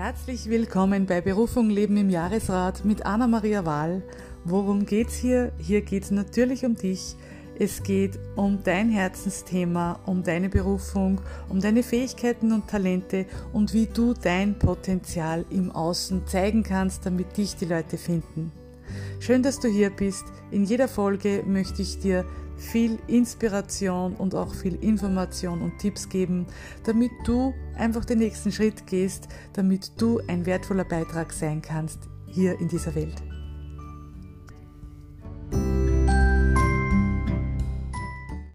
Herzlich willkommen bei Berufung Leben im Jahresrat mit Anna-Maria Wahl. Worum geht's hier? Hier geht's natürlich um dich. Es geht um dein Herzensthema, um deine Berufung, um deine Fähigkeiten und Talente und wie du dein Potenzial im Außen zeigen kannst, damit dich die Leute finden. Schön, dass du hier bist. In jeder Folge möchte ich dir viel Inspiration und auch viel Information und Tipps geben, damit du einfach den nächsten Schritt gehst, damit du ein wertvoller Beitrag sein kannst hier in dieser Welt.